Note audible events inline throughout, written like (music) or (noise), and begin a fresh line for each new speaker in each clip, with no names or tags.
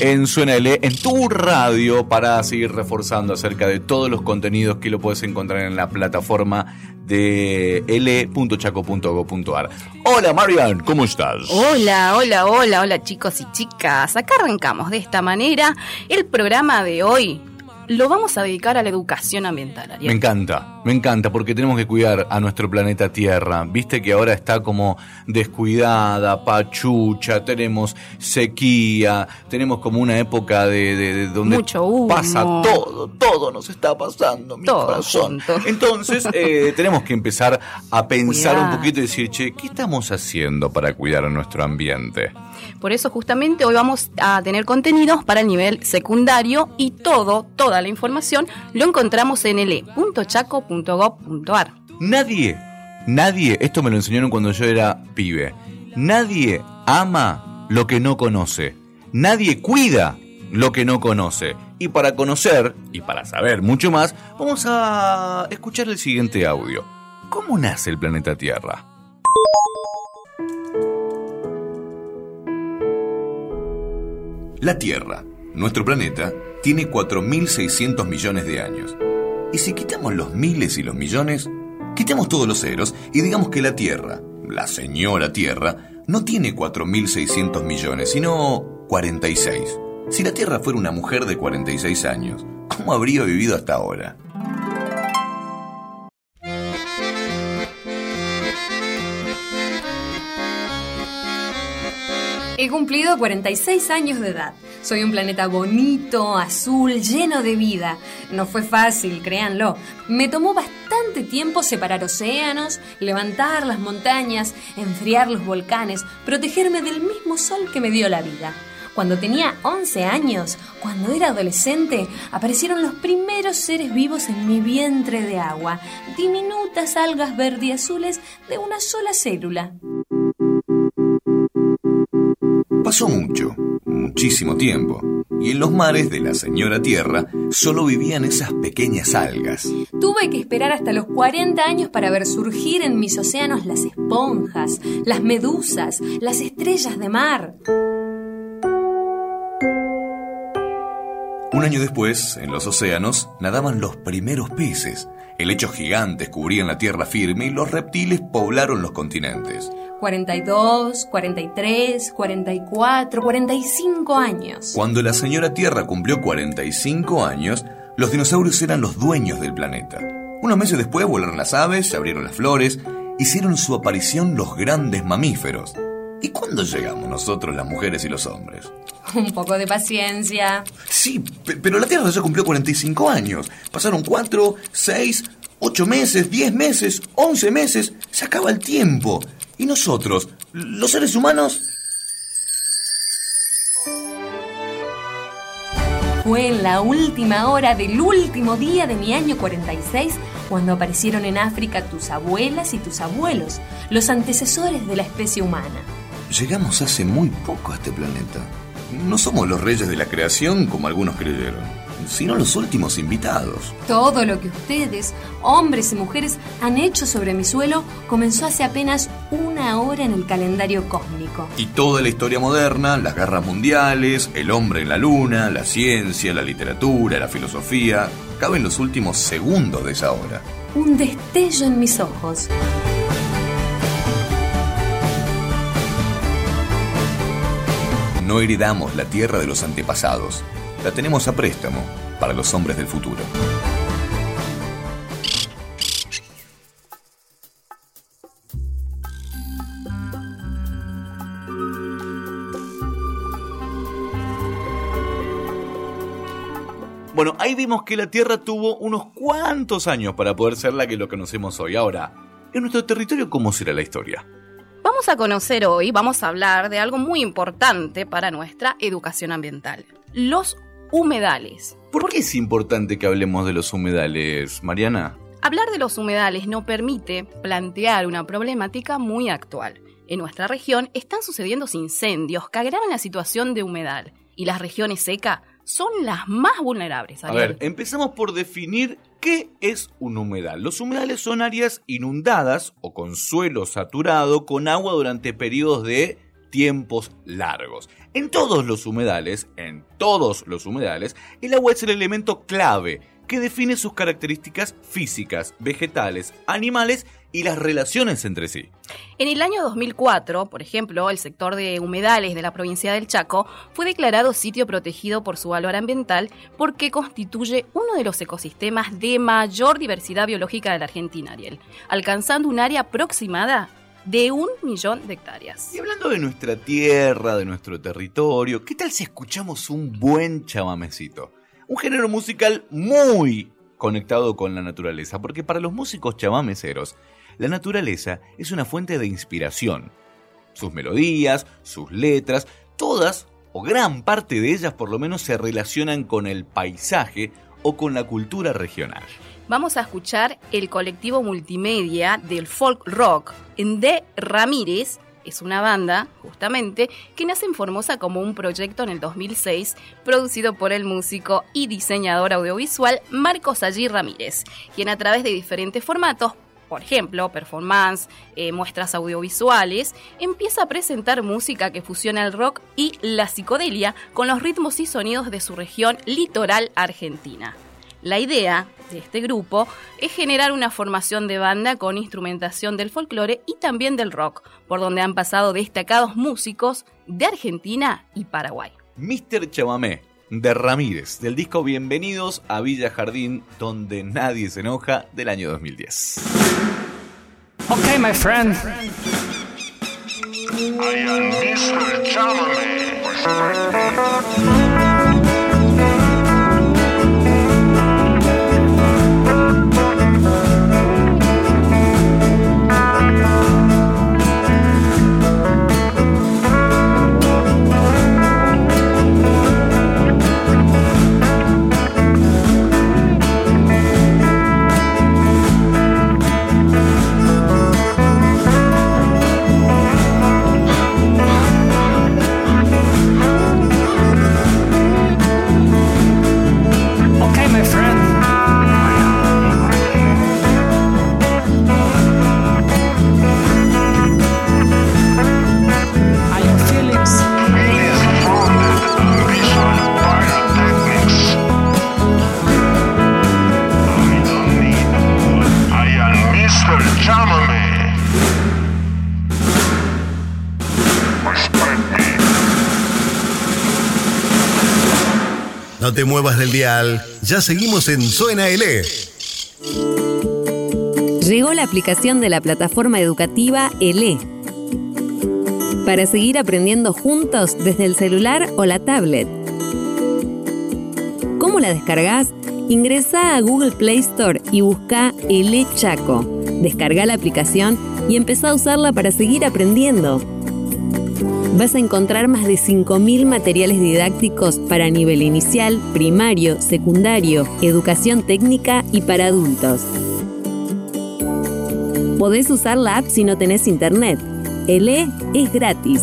en Suena L, en tu radio, para seguir reforzando acerca de todos los contenidos que lo puedes encontrar en la plataforma de l.chaco.go.ar. Hola Marian, ¿cómo estás?
Hola, hola, hola, hola chicos y chicas. Acá arrancamos de esta manera el programa de hoy lo vamos a dedicar a la educación ambiental.
Me encanta, me encanta, porque tenemos que cuidar a nuestro planeta Tierra. Viste que ahora está como descuidada, pachucha, tenemos sequía, tenemos como una época de, donde pasa todo, todo nos está pasando, mi corazón. (laughs) Entonces, eh, tenemos que empezar a pensar un poquito y decir, che, ¿qué estamos haciendo para cuidar a nuestro ambiente?
Por eso justamente hoy vamos a tener contenidos para el nivel secundario y todo, toda la información lo encontramos en
Nadie, nadie, esto me lo enseñaron cuando yo era pibe, nadie ama lo que no conoce, nadie cuida lo que no conoce. Y para conocer y para saber mucho más, vamos a escuchar el siguiente audio. ¿Cómo nace el planeta Tierra?
La Tierra, nuestro planeta, tiene 4.600 millones de años. Y si quitamos los miles y los millones, quitamos todos los ceros y digamos que la Tierra, la señora Tierra, no tiene 4.600 millones, sino 46. Si la Tierra fuera una mujer de 46 años, ¿cómo habría vivido hasta ahora?
He cumplido 46 años de edad. Soy un planeta bonito, azul, lleno de vida. No fue fácil, créanlo. Me tomó bastante tiempo separar océanos, levantar las montañas, enfriar los volcanes, protegerme del mismo sol que me dio la vida. Cuando tenía 11 años, cuando era adolescente, aparecieron los primeros seres vivos en mi vientre de agua, diminutas algas verde azules de una sola célula.
Pasó mucho, muchísimo tiempo, y en los mares de la señora Tierra solo vivían esas pequeñas algas.
Tuve que esperar hasta los 40 años para ver surgir en mis océanos las esponjas, las medusas, las estrellas de mar.
Un año después, en los océanos, nadaban los primeros peces. Helechos gigantes cubrían la tierra firme y los reptiles poblaron los continentes.
42, 43, 44, 45 años.
Cuando la señora Tierra cumplió 45 años, los dinosaurios eran los dueños del planeta. Unos meses después volaron las aves, se abrieron las flores, hicieron su aparición los grandes mamíferos. ¿Y cuándo llegamos nosotros, las mujeres y los hombres? (laughs)
Un poco de paciencia.
Sí, pero la Tierra ya cumplió 45 años. Pasaron 4, 6, 8 meses, 10 meses, 11 meses. Se acaba el tiempo. ¿Y nosotros, los seres humanos?
Fue en la última hora del último día de mi año 46 cuando aparecieron en África tus abuelas y tus abuelos, los antecesores de la especie humana.
Llegamos hace muy poco a este planeta. No somos los reyes de la creación como algunos creyeron, sino los últimos invitados.
Todo lo que ustedes, hombres y mujeres, han hecho sobre mi suelo comenzó hace apenas una hora en el calendario cósmico.
Y toda la historia moderna, las guerras mundiales, el hombre en la luna, la ciencia, la literatura, la filosofía, caben los últimos segundos de esa hora.
Un destello en mis ojos.
No heredamos la tierra de los antepasados, la tenemos a préstamo para los hombres del futuro.
Bueno, ahí vimos que la Tierra tuvo unos cuantos años para poder ser la que lo conocemos hoy. Ahora, en nuestro territorio, ¿cómo será la historia?
Vamos a conocer hoy, vamos a hablar de algo muy importante para nuestra educación ambiental, los humedales.
¿Por qué es importante que hablemos de los humedales, Mariana?
Hablar de los humedales nos permite plantear una problemática muy actual. En nuestra región están sucediendo incendios que agravan la situación de humedal y las regiones secas son las más vulnerables.
A ver, empezamos por definir qué es un humedal. Los humedales son áreas inundadas o con suelo saturado con agua durante periodos de tiempos largos. En todos los humedales, en todos los humedales, el agua es el elemento clave que define sus características físicas, vegetales, animales y las relaciones entre sí.
En el año 2004, por ejemplo, el sector de humedales de la provincia del Chaco fue declarado sitio protegido por su valor ambiental porque constituye uno de los ecosistemas de mayor diversidad biológica de la Argentina, Ariel, alcanzando un área aproximada de un millón de hectáreas.
Y hablando de nuestra tierra, de nuestro territorio, ¿qué tal si escuchamos un buen chamamecito? Un género musical muy conectado con la naturaleza, porque para los músicos chamameceros, la naturaleza es una fuente de inspiración. Sus melodías, sus letras, todas o gran parte de ellas por lo menos se relacionan con el paisaje o con la cultura regional.
Vamos a escuchar el colectivo multimedia del folk rock en D. Ramírez, es una banda, justamente, que nace en Formosa como un proyecto en el 2006, producido por el músico y diseñador audiovisual Marcos Allí Ramírez, quien a través de diferentes formatos por ejemplo, performance, eh, muestras audiovisuales, empieza a presentar música que fusiona el rock y la psicodelia con los ritmos y sonidos de su región litoral argentina. La idea de este grupo es generar una formación de banda con instrumentación del folclore y también del rock, por donde han pasado destacados músicos de Argentina y Paraguay.
Mr. Chamamé, de Ramírez, del disco Bienvenidos a Villa Jardín, donde nadie se enoja, del año 2010.
Ok, my friend.
I am Mr. Chamame.
Te muevas del dial, ya seguimos en Suena L.
Llegó la aplicación de la plataforma educativa ELE para seguir aprendiendo juntos desde el celular o la tablet. ¿Cómo la descargas? Ingresa a Google Play Store y busca ELE Chaco. Descarga la aplicación y empezá a usarla para seguir aprendiendo vas a encontrar más de 5.000 materiales didácticos para nivel inicial, primario, secundario, educación técnica y para adultos. Podés usar la app si no tenés internet. El E es gratis.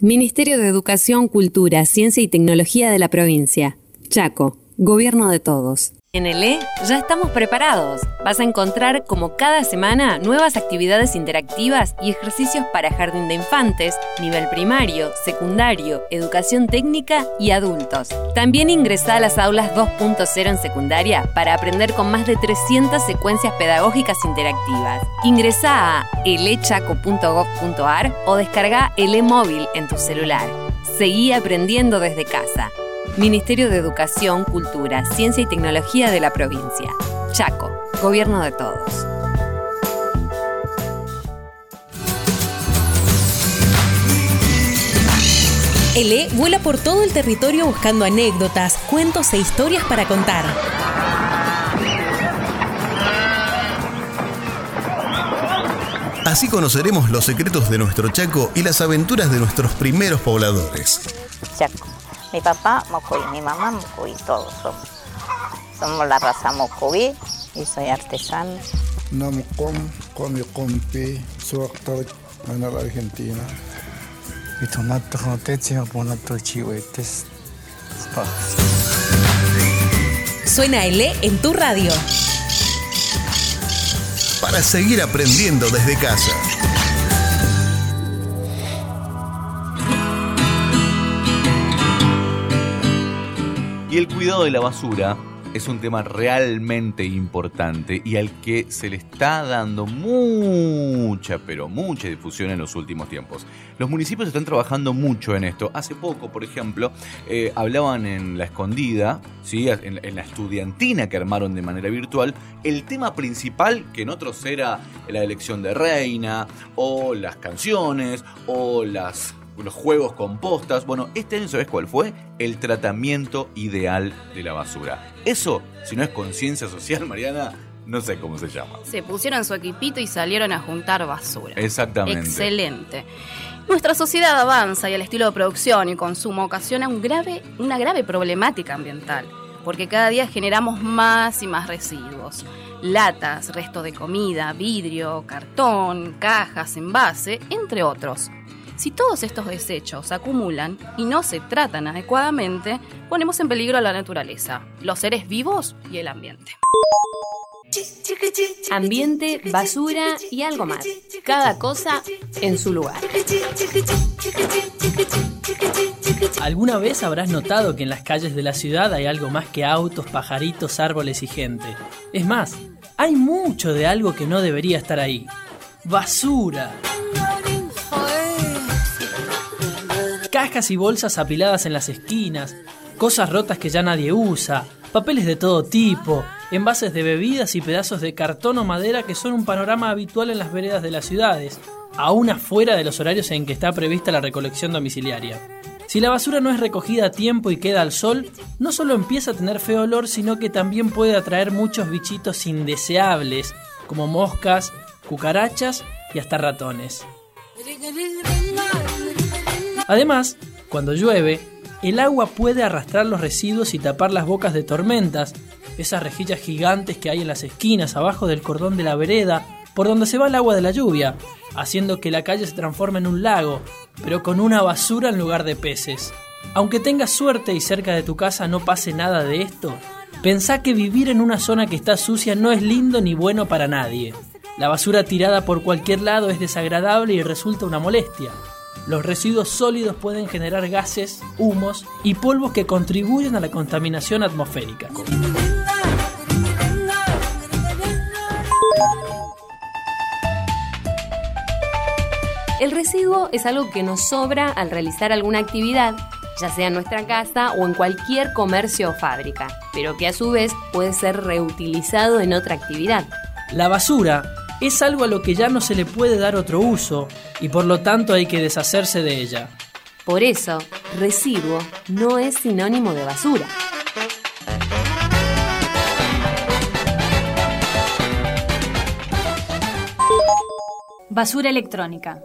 Ministerio de Educación, Cultura, Ciencia y Tecnología de la provincia. Chaco, Gobierno de Todos. En el E ya estamos preparados. Vas a encontrar como cada semana nuevas actividades interactivas y ejercicios para jardín de infantes, nivel primario, secundario, educación técnica y adultos. También ingresa a las aulas 2.0 en secundaria para aprender con más de 300 secuencias pedagógicas interactivas. Ingresa a elechaco.gov.ar o descarga el e-móvil en tu celular. Seguí aprendiendo desde casa. Ministerio de Educación, Cultura, Ciencia y Tecnología de la provincia. Chaco, Gobierno de Todos.
ELE vuela por todo el territorio buscando anécdotas, cuentos e historias para contar.
Así conoceremos los secretos de nuestro Chaco y las aventuras de nuestros primeros pobladores.
Chaco. Mi papá, Mocoví, mi mamá, Mocoví, todos somos. Somos la raza Mocoví y soy artesano.
Namcom, come compi, soy actor en la Argentina.
Y tomato joteche, ponato chihuetes.
Suena ELE en tu radio.
Para seguir aprendiendo desde casa.
Y el cuidado de la basura es un tema realmente importante y al que se le está dando mucha, pero mucha difusión en los últimos tiempos. Los municipios están trabajando mucho en esto. Hace poco, por ejemplo, eh, hablaban en la escondida, ¿sí? en, en la estudiantina que armaron de manera virtual, el tema principal, que en otros era la elección de reina, o las canciones, o las los juegos compostas. Bueno, este año, ¿sabes cuál fue? El tratamiento ideal de la basura. Eso, si no es conciencia social, Mariana, no sé cómo se llama.
Se pusieron su equipito y salieron a juntar basura.
Exactamente.
Excelente. Nuestra sociedad avanza y el estilo de producción y consumo ocasiona un grave, una grave problemática ambiental, porque cada día generamos más y más residuos. Latas, resto de comida, vidrio, cartón, cajas, envase, entre otros. Si todos estos desechos se acumulan y no se tratan adecuadamente, ponemos en peligro a la naturaleza, los seres vivos y el ambiente.
Ambiente, basura y algo más. Cada cosa en su lugar.
¿Alguna vez habrás notado que en las calles de la ciudad hay algo más que autos, pajaritos, árboles y gente? Es más, hay mucho de algo que no debería estar ahí. Basura. Cajas y bolsas apiladas en las esquinas, cosas rotas que ya nadie usa, papeles de todo tipo, envases de bebidas y pedazos de cartón o madera que son un panorama habitual en las veredas de las ciudades, aún afuera de los horarios en que está prevista la recolección domiciliaria. Si la basura no es recogida a tiempo y queda al sol, no solo empieza a tener feo olor, sino que también puede atraer muchos bichitos indeseables, como moscas, cucarachas y hasta ratones. Además, cuando llueve, el agua puede arrastrar los residuos y tapar las bocas de tormentas, esas rejillas gigantes que hay en las esquinas abajo del cordón de la vereda, por donde se va el agua de la lluvia, haciendo que la calle se transforme en un lago, pero con una basura en lugar de peces. Aunque tengas suerte y cerca de tu casa no pase nada de esto, pensá que vivir en una zona que está sucia no es lindo ni bueno para nadie. La basura tirada por cualquier lado es desagradable y resulta una molestia. Los residuos sólidos pueden generar gases, humos y polvos que contribuyen a la contaminación atmosférica.
El residuo es algo que nos sobra al realizar alguna actividad, ya sea en nuestra casa o en cualquier comercio o fábrica, pero que a su vez puede ser reutilizado en otra actividad.
La basura es algo a lo que ya no se le puede dar otro uso y por lo tanto hay que deshacerse de ella.
Por eso, residuo no es sinónimo de basura.
Basura electrónica.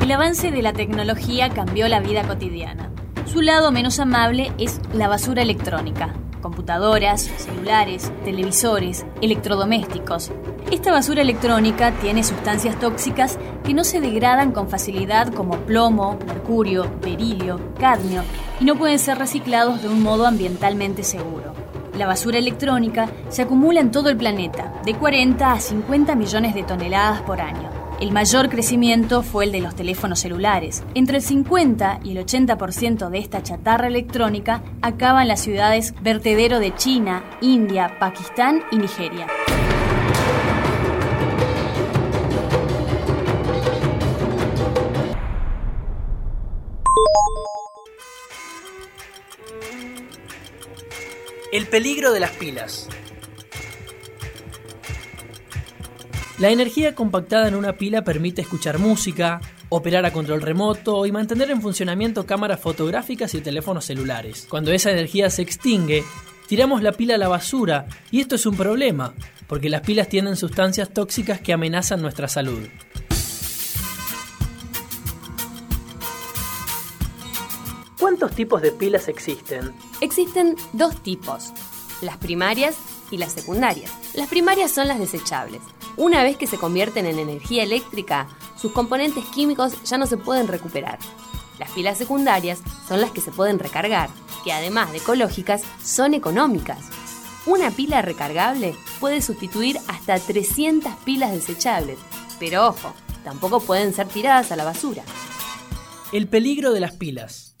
El avance de la tecnología cambió la vida cotidiana. Su lado menos amable es la basura electrónica. Computadoras, celulares, televisores, electrodomésticos. Esta basura electrónica tiene sustancias tóxicas que no se degradan con facilidad como plomo, mercurio, berilio, cadmio y no pueden ser reciclados de un modo ambientalmente seguro. La basura electrónica se acumula en todo el planeta, de 40 a 50 millones de toneladas por año. El mayor crecimiento fue el de los teléfonos celulares. Entre el 50 y el 80% de esta chatarra electrónica acaba en las ciudades vertedero de China, India, Pakistán y Nigeria.
El peligro de las pilas. La energía compactada en una pila permite escuchar música, operar a control remoto y mantener en funcionamiento cámaras fotográficas y teléfonos celulares. Cuando esa energía se extingue, tiramos la pila a la basura y esto es un problema, porque las pilas tienen sustancias tóxicas que amenazan nuestra salud. ¿Cuántos tipos de pilas existen?
Existen dos tipos, las primarias y las secundarias. Las primarias son las desechables. Una vez que se convierten en energía eléctrica, sus componentes químicos ya no se pueden recuperar. Las pilas secundarias son las que se pueden recargar, que además de ecológicas, son económicas. Una pila recargable puede sustituir hasta 300 pilas desechables, pero ojo, tampoco pueden ser tiradas a la basura.
El peligro de las pilas.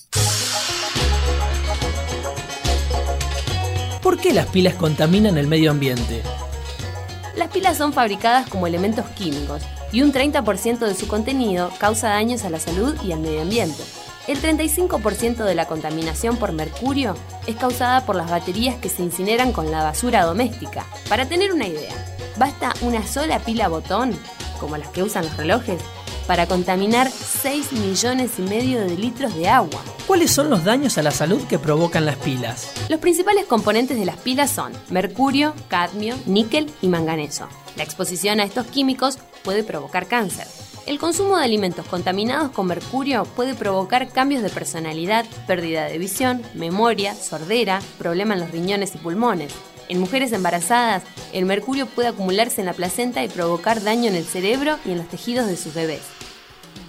¿Por qué las pilas contaminan el medio ambiente?
Las pilas son fabricadas como elementos químicos y un 30% de su contenido causa daños a la salud y al medio ambiente. El 35% de la contaminación por mercurio es causada por las baterías que se incineran con la basura doméstica. Para tener una idea, basta una sola pila botón, como las que usan los relojes, para contaminar 6 millones y medio de litros de agua.
¿Cuáles son los daños a la salud que provocan las pilas?
Los principales componentes de las pilas son mercurio, cadmio, níquel y manganeso. La exposición a estos químicos puede provocar cáncer. El consumo de alimentos contaminados con mercurio puede provocar cambios de personalidad, pérdida de visión, memoria, sordera, problemas en los riñones y pulmones. En mujeres embarazadas, el mercurio puede acumularse en la placenta y provocar daño en el cerebro y en los tejidos de sus bebés.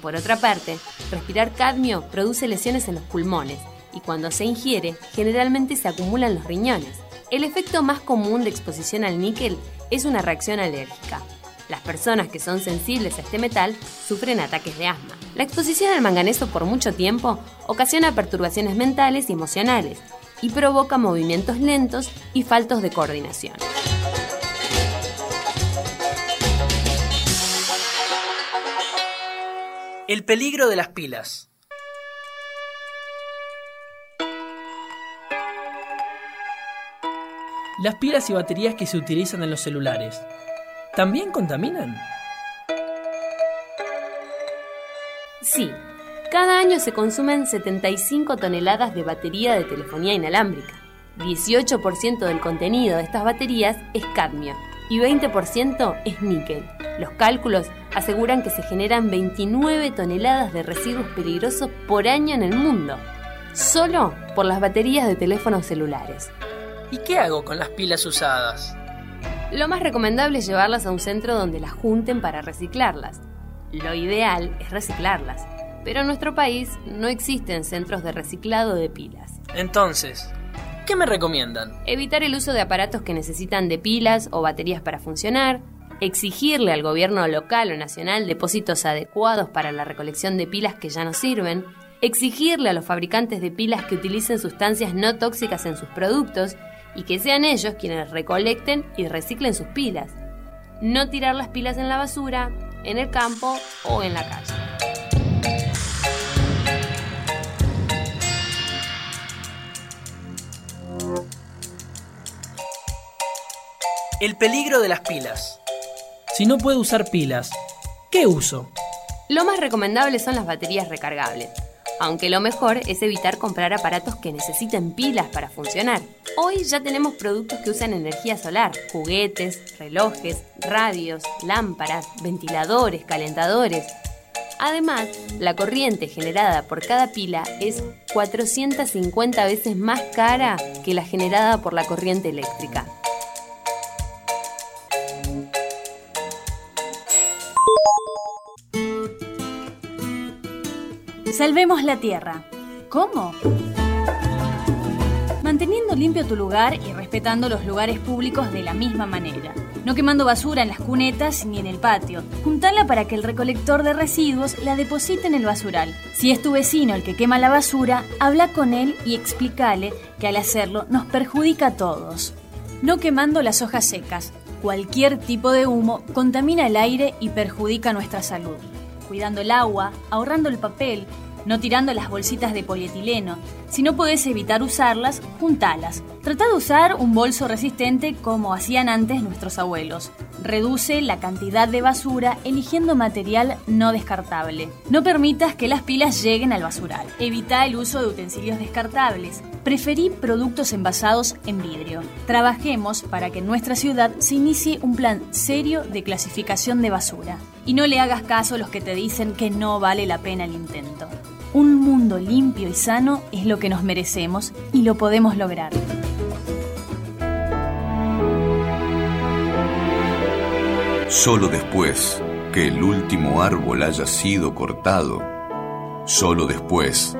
Por otra parte, respirar cadmio produce lesiones en los pulmones y cuando se ingiere, generalmente se acumulan los riñones. El efecto más común de exposición al níquel es una reacción alérgica. Las personas que son sensibles a este metal sufren ataques de asma. La exposición al manganeso por mucho tiempo ocasiona perturbaciones mentales y emocionales y provoca movimientos lentos y faltos de coordinación.
El peligro de las pilas. Las pilas y baterías que se utilizan en los celulares, ¿también contaminan?
Sí, cada año se consumen 75 toneladas de batería de telefonía inalámbrica. 18% del contenido de estas baterías es cadmio y 20% es níquel. Los cálculos aseguran que se generan 29 toneladas de residuos peligrosos por año en el mundo, solo por las baterías de teléfonos celulares.
¿Y qué hago con las pilas usadas?
Lo más recomendable es llevarlas a un centro donde las junten para reciclarlas. Lo ideal es reciclarlas, pero en nuestro país no existen centros de reciclado de pilas.
Entonces, ¿qué me recomiendan?
Evitar el uso de aparatos que necesitan de pilas o baterías para funcionar, exigirle al gobierno local o nacional depósitos adecuados para la recolección de pilas que ya no sirven, exigirle a los fabricantes de pilas que utilicen sustancias no tóxicas en sus productos y que sean ellos quienes recolecten y reciclen sus pilas. No tirar las pilas en la basura, en el campo o en la calle.
El peligro de las pilas. Si no puedo usar pilas, ¿qué uso?
Lo más recomendable son las baterías recargables, aunque lo mejor es evitar comprar aparatos que necesiten pilas para funcionar. Hoy ya tenemos productos que usan energía solar, juguetes, relojes, radios, lámparas, ventiladores, calentadores. Además, la corriente generada por cada pila es 450 veces más cara que la generada por la corriente eléctrica.
Salvemos la Tierra. ¿Cómo? Manteniendo limpio tu lugar y respetando los lugares públicos de la misma manera. No quemando basura en las cunetas ni en el patio. Juntala para que el recolector de residuos la deposite en el basural. Si es tu vecino el que quema la basura, habla con él y explícale que al hacerlo nos perjudica a todos. No quemando las hojas secas. Cualquier tipo de humo contamina el aire y perjudica nuestra salud. Cuidando el agua, ahorrando el papel, no tirando las bolsitas de polietileno. Si no puedes evitar usarlas, juntalas. Trata de usar un bolso resistente como hacían antes nuestros abuelos. Reduce la cantidad de basura eligiendo material no descartable. No permitas que las pilas lleguen al basural. Evita el uso de utensilios descartables. Preferí productos envasados en vidrio. Trabajemos para que en nuestra ciudad se inicie un plan serio de clasificación de basura. Y no le hagas caso a los que te dicen que no vale la pena el intento. Un mundo limpio y sano es lo que nos merecemos y lo podemos lograr.
Solo después que el último árbol haya sido cortado, solo después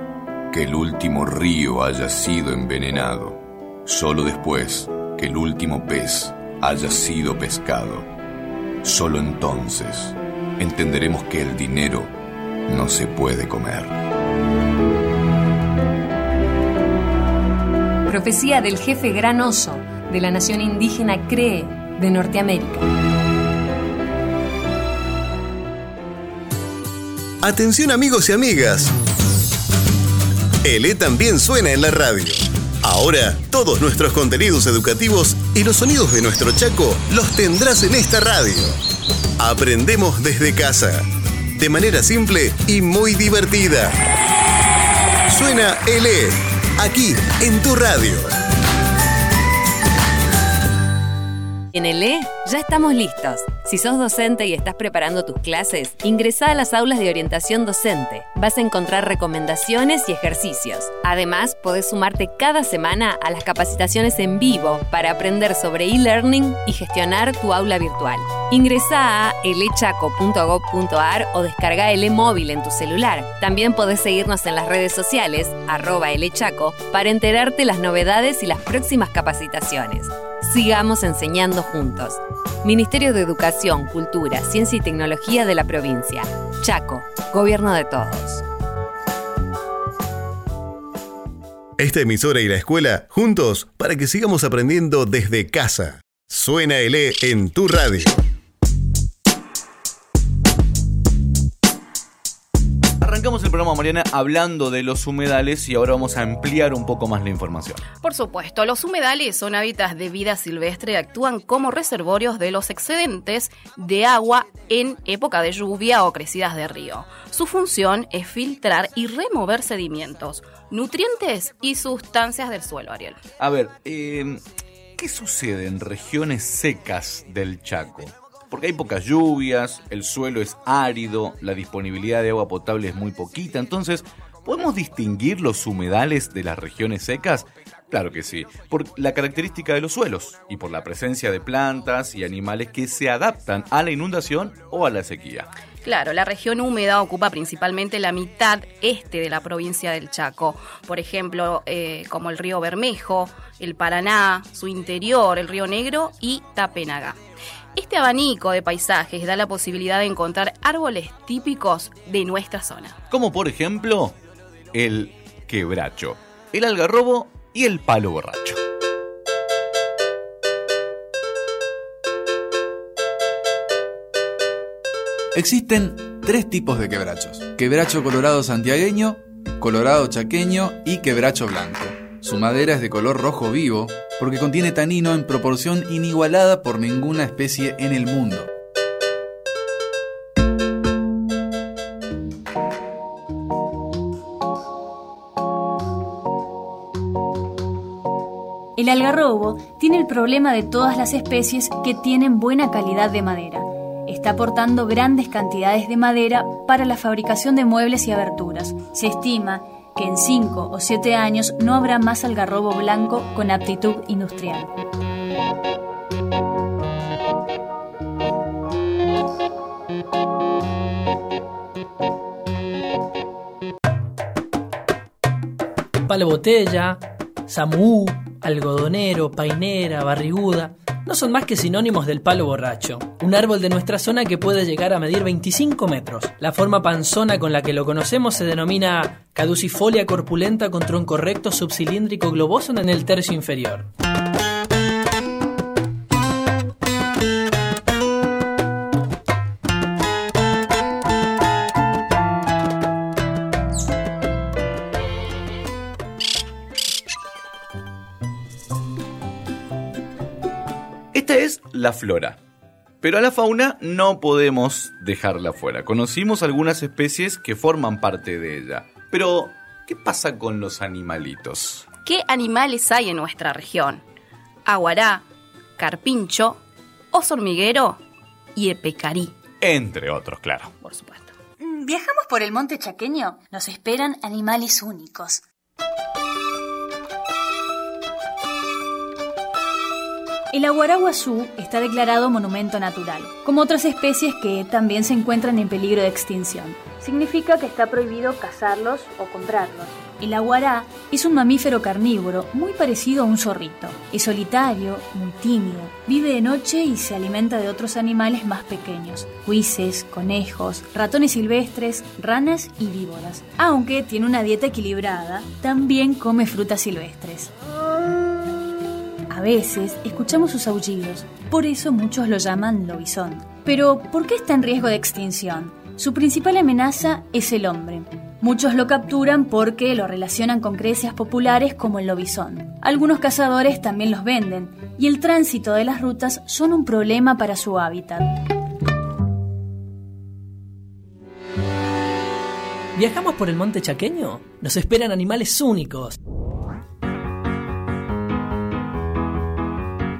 que el último río haya sido envenenado, solo después que el último pez haya sido pescado, solo entonces entenderemos que el dinero no se puede comer.
Profecía del jefe gran oso de la nación indígena Cree de Norteamérica.
Atención amigos y amigas. El E también suena en la radio. Ahora, todos nuestros contenidos educativos y los sonidos de nuestro Chaco los tendrás en esta radio. Aprendemos desde casa, de manera simple y muy divertida. Suena el E, aquí en tu radio.
En el E ya estamos listos. Si sos docente y estás preparando tus clases, ingresa a las aulas de orientación docente. Vas a encontrar recomendaciones y ejercicios. Además, podés sumarte cada semana a las capacitaciones en vivo para aprender sobre e-learning y gestionar tu aula virtual. Ingresa a elechaco.gov.ar o descarga el e-móvil en tu celular. También podés seguirnos en las redes sociales, arroba elechaco, para enterarte las novedades y las próximas capacitaciones. Sigamos enseñando juntos. Ministerio de Educación, Cultura, Ciencia y Tecnología de la provincia. Chaco, Gobierno de Todos.
Esta emisora y la escuela juntos para que sigamos aprendiendo desde casa. Suena el E en tu radio.
Arrancamos el programa, Mariana, hablando de los humedales y ahora vamos a ampliar un poco más la información.
Por supuesto, los humedales son hábitats de vida silvestre y actúan como reservorios de los excedentes de agua en época de lluvia o crecidas de río. Su función es filtrar y remover sedimentos, nutrientes y sustancias del suelo, Ariel.
A ver, eh, ¿qué sucede en regiones secas del Chaco? Porque hay pocas lluvias, el suelo es árido, la disponibilidad de agua potable es muy poquita, entonces, ¿podemos distinguir los humedales de las regiones secas? Claro que sí, por la característica de los suelos y por la presencia de plantas y animales que se adaptan a la inundación o a la sequía.
Claro, la región húmeda ocupa principalmente la mitad este de la provincia del Chaco. Por ejemplo, eh, como el río Bermejo, el Paraná, su interior, el río Negro y Tapenaga. Este abanico de paisajes da la posibilidad de encontrar árboles típicos de nuestra zona.
Como por ejemplo, el quebracho, el algarrobo y el palo borracho.
Existen tres tipos de quebrachos. Quebracho colorado santiagueño, colorado chaqueño y quebracho blanco. Su madera es de color rojo vivo porque contiene tanino en proporción inigualada por ninguna especie en el mundo.
El algarrobo tiene el problema de todas las especies que tienen buena calidad de madera. Está aportando grandes cantidades de madera para la fabricación de muebles y aberturas. Se estima que en 5 o 7 años no habrá más algarrobo blanco con aptitud industrial.
Palo botella, samú, algodonero, painera, barriguda, no son más que sinónimos del palo borracho, un árbol de nuestra zona que puede llegar a medir 25 metros. La forma panzona con la que lo conocemos se denomina caducifolia corpulenta con tronco recto subcilíndrico globoso en el tercio inferior.
La flora. Pero a la fauna no podemos dejarla fuera. Conocimos algunas especies que forman parte de ella. Pero, ¿qué pasa con los animalitos?
¿Qué animales hay en nuestra región? Aguará, carpincho, oso hormiguero y epecarí.
Entre otros, claro.
Por supuesto.
Mm, Viajamos por el monte chaqueño. Nos esperan animales únicos. El aguaraguazú está declarado monumento natural, como otras especies que también se encuentran en peligro de extinción. Significa que está prohibido cazarlos o comprarlos. El aguará es un mamífero carnívoro muy parecido a un zorrito. Es solitario, muy tímido, vive de noche y se alimenta de otros animales más pequeños, huises, conejos, ratones silvestres, ranas y víboras. Aunque tiene una dieta equilibrada, también come frutas silvestres. A veces escuchamos sus aullidos, por eso muchos lo llaman lobizón. Pero, ¿por qué está en riesgo de extinción? Su principal amenaza es el hombre. Muchos lo capturan porque lo relacionan con creencias populares como el lobizón. Algunos cazadores también los venden, y el tránsito de las rutas son un problema para su hábitat.
¿Viajamos por el monte chaqueño? Nos esperan animales únicos.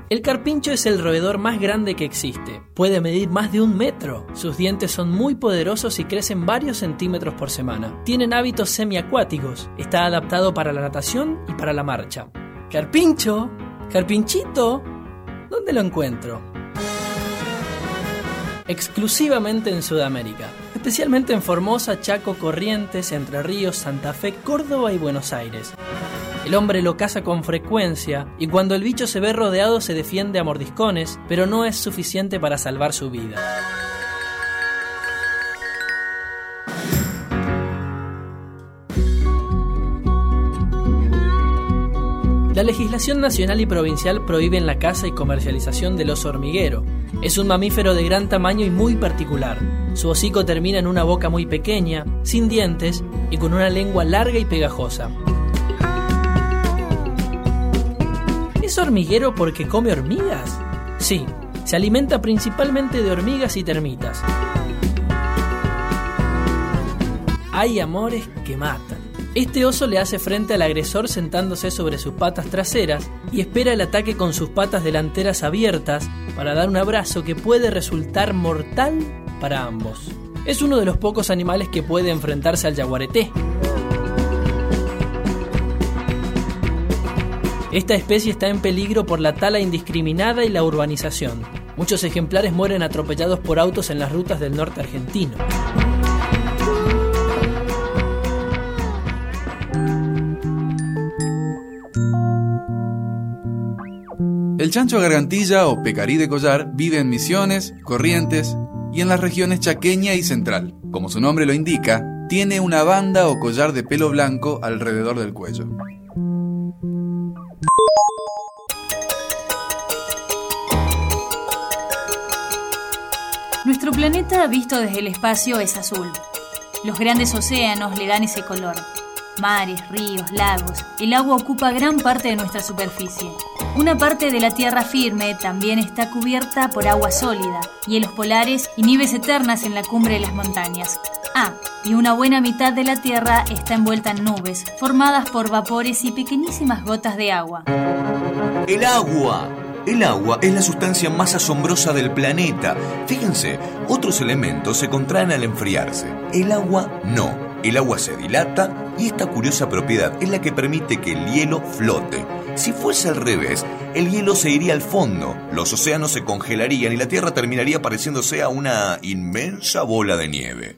El carpincho es el roedor más grande que existe. Puede medir más de un metro. Sus dientes son muy poderosos y crecen varios centímetros por semana. Tienen hábitos semiacuáticos. Está adaptado para la natación y para la marcha. Carpincho, carpinchito, ¿dónde lo encuentro? Exclusivamente en Sudamérica, especialmente en Formosa, Chaco, Corrientes, Entre Ríos, Santa Fe, Córdoba y Buenos Aires. El hombre lo caza con frecuencia y cuando el bicho se ve rodeado se defiende a mordiscones, pero no es suficiente para salvar su vida. La legislación nacional y provincial prohíben la caza y comercialización del oso hormiguero. Es un mamífero de gran tamaño y muy particular. Su hocico termina en una boca muy pequeña, sin dientes y con una lengua larga y pegajosa. Hormiguero porque come hormigas? Sí, se alimenta principalmente de hormigas y termitas. Hay amores que matan. Este oso le hace frente al agresor sentándose sobre sus patas traseras y espera el ataque con sus patas delanteras abiertas para dar un abrazo que puede resultar mortal para ambos. Es uno de los pocos animales que puede enfrentarse al yaguareté. Esta especie está en peligro por la tala indiscriminada y la urbanización. Muchos ejemplares mueren atropellados por autos en las rutas del norte argentino.
El chancho gargantilla o pecarí de collar vive en Misiones, Corrientes y en las regiones chaqueña y central. Como su nombre lo indica, tiene una banda o collar de pelo blanco alrededor del cuello.
Nuestro planeta visto desde el espacio es azul. Los grandes océanos le dan ese color. Mares, ríos, lagos, el agua ocupa gran parte de nuestra superficie. Una parte de la Tierra firme también está cubierta por agua sólida, hielos polares y nieves eternas en la cumbre de las montañas. Ah, y una buena mitad de la Tierra está envuelta en nubes, formadas por vapores y pequeñísimas gotas de agua.
El agua. El agua es la sustancia más asombrosa del planeta. Fíjense, otros elementos se contraen al enfriarse. El agua no. El agua se dilata y esta curiosa propiedad es la que permite que el hielo flote. Si fuese al revés, el hielo se iría al fondo, los océanos se congelarían y la Tierra terminaría pareciéndose a una inmensa bola de nieve.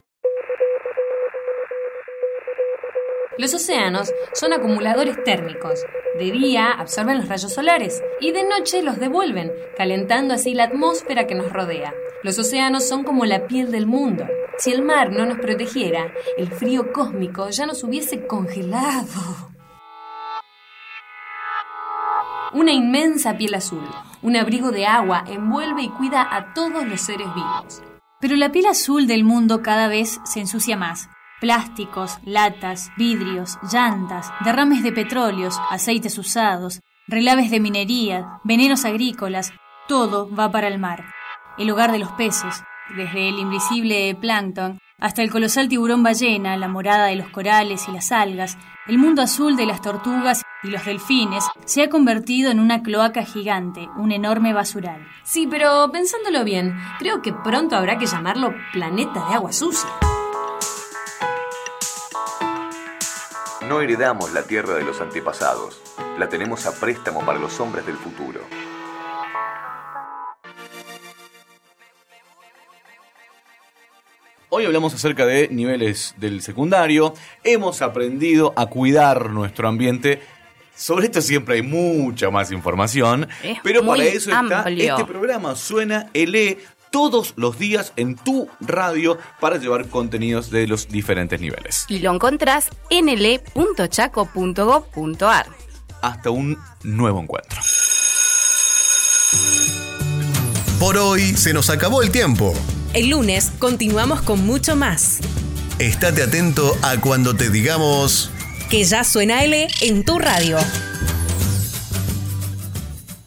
Los océanos son acumuladores térmicos. De día absorben los rayos solares y de noche los devuelven, calentando así la atmósfera que nos rodea. Los océanos son como la piel del mundo. Si el mar no nos protegiera, el frío cósmico ya nos hubiese congelado. Una inmensa piel azul, un abrigo de agua envuelve y cuida a todos los seres vivos.
Pero la piel azul del mundo cada vez se ensucia más. Plásticos, latas, vidrios, llantas, derrames de petróleos, aceites usados, relaves de minería, venenos agrícolas, todo va para el mar. el hogar de los peces, desde el invisible plancton hasta el colosal tiburón ballena, la morada de los corales y las algas, el mundo azul de las tortugas y los delfines se ha convertido en una cloaca gigante, un enorme basural.
Sí, pero pensándolo bien, creo que pronto habrá que llamarlo planeta de agua sucia.
No heredamos la tierra de los antepasados, la tenemos a préstamo para los hombres del futuro.
Hoy hablamos acerca de niveles del secundario. Hemos aprendido a cuidar nuestro ambiente. Sobre esto siempre hay mucha más información,
Es
pero para eso está este programa Suena LE todos los días en tu radio para llevar contenidos de los diferentes niveles.
Y lo encontrás en le.chaco.gov.ar.
Hasta un nuevo encuentro.
Por hoy se nos acabó el tiempo.
El lunes continuamos con mucho más.
Estate atento a cuando te digamos...
Que ya suena L en tu radio.